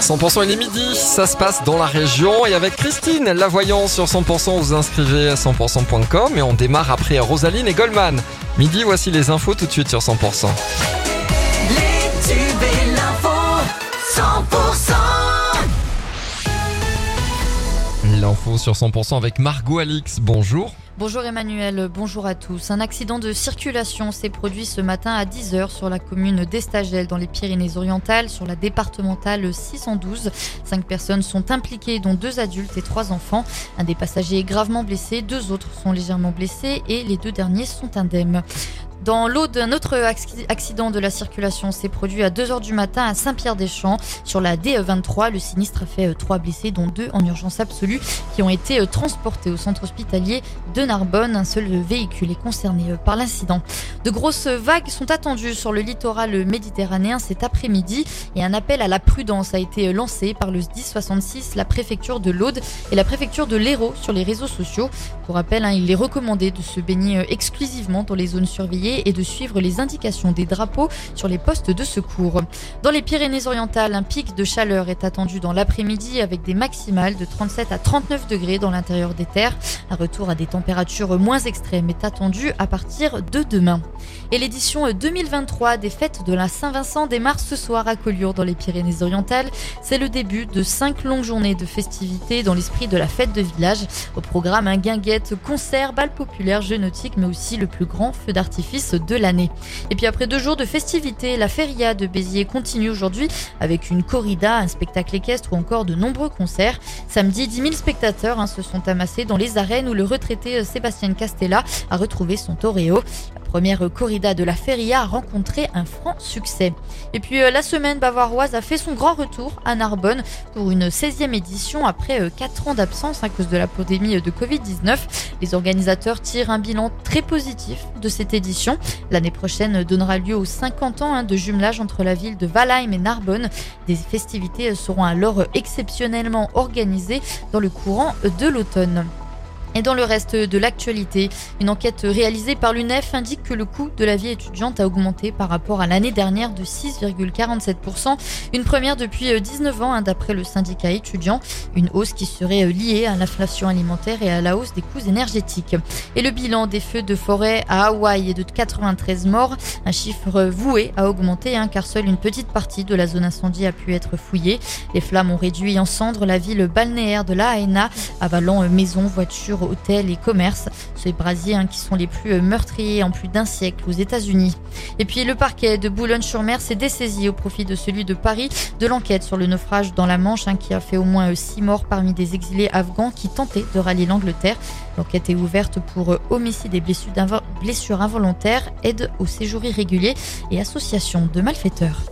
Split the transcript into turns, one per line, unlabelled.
100% il est midi, ça se passe dans la région et avec Christine, la voyance sur 100%, vous inscrivez à 100%.com et on démarre après Rosaline et Goldman. Midi, voici les infos tout de suite sur 100%.
Les tubes et l'info 100%
L'info sur 100% avec Margot Alix, bonjour.
Bonjour Emmanuel, bonjour à tous. Un accident de circulation s'est produit ce matin à 10h sur la commune d'Estagel dans les Pyrénées-Orientales, sur la départementale 612. Cinq personnes sont impliquées, dont deux adultes et trois enfants. Un des passagers est gravement blessé, deux autres sont légèrement blessés et les deux derniers sont indemnes. Dans l'Aude, un autre accident de la circulation s'est produit à 2h du matin à Saint-Pierre-des-Champs. Sur la D23, le sinistre a fait euh, trois blessés, dont deux en urgence absolue, qui ont été euh, transportés au centre hospitalier de Narbonne. Un seul véhicule est concerné euh, par l'incident. De grosses vagues sont attendues sur le littoral méditerranéen cet après-midi et un appel à la prudence a été lancé par le 1066, la préfecture de l'Aude et la préfecture de l'Hérault sur les réseaux sociaux. Pour rappel, hein, il est recommandé de se baigner exclusivement dans les zones surveillées et de suivre les indications des drapeaux sur les postes de secours. Dans les Pyrénées-Orientales, un pic de chaleur est attendu dans l'après-midi avec des maximales de 37 à 39 degrés dans l'intérieur des terres. Un retour à des températures moins extrêmes est attendu à partir de demain. Et l'édition 2023 des fêtes de la Saint-Vincent démarre ce soir à Collioure dans les Pyrénées-Orientales. C'est le début de cinq longues journées de festivités dans l'esprit de la fête de village. Au programme, un guinguette, concert, bal populaire, jeux nautiques, mais aussi le plus grand feu d'artifice de l'année. Et puis après deux jours de festivités, la feria de Béziers continue aujourd'hui avec une corrida, un spectacle équestre ou encore de nombreux concerts. Samedi, 10 000 spectateurs hein, se sont amassés dans les arènes où le retraité euh, Sébastien Castella a retrouvé son toréo première corrida de la Feria a rencontré un franc succès. Et puis euh, la semaine bavaroise a fait son grand retour à Narbonne pour une 16e édition après 4 euh, ans d'absence à cause de la pandémie de Covid-19. Les organisateurs tirent un bilan très positif de cette édition. L'année prochaine donnera lieu aux 50 ans hein, de jumelage entre la ville de Valheim et Narbonne. Des festivités seront alors exceptionnellement organisées dans le courant de l'automne. Et dans le reste de l'actualité, une enquête réalisée par l'UNEF indique que le coût de la vie étudiante a augmenté par rapport à l'année dernière de 6,47%, une première depuis 19 ans hein, d'après le syndicat étudiant, une hausse qui serait liée à l'inflation alimentaire et à la hausse des coûts énergétiques. Et le bilan des feux de forêt à Hawaï est de 93 morts, un chiffre voué à augmenter hein, car seule une petite partie de la zone incendie a pu être fouillée. Les flammes ont réduit en cendres la ville balnéaire de La Haena, avalant maisons, voitures, hôtels et commerces. Ces brasiers hein, qui sont les plus euh, meurtriers en plus d'un siècle aux États-Unis. Et puis le parquet de Boulogne-sur-Mer s'est dessaisi au profit de celui de Paris de l'enquête sur le naufrage dans la Manche hein, qui a fait au moins euh, six morts parmi des exilés afghans qui tentaient de rallier l'Angleterre. L'enquête est ouverte pour euh, homicide et blessures involontaires, aide au séjour irrégulier et association de malfaiteurs.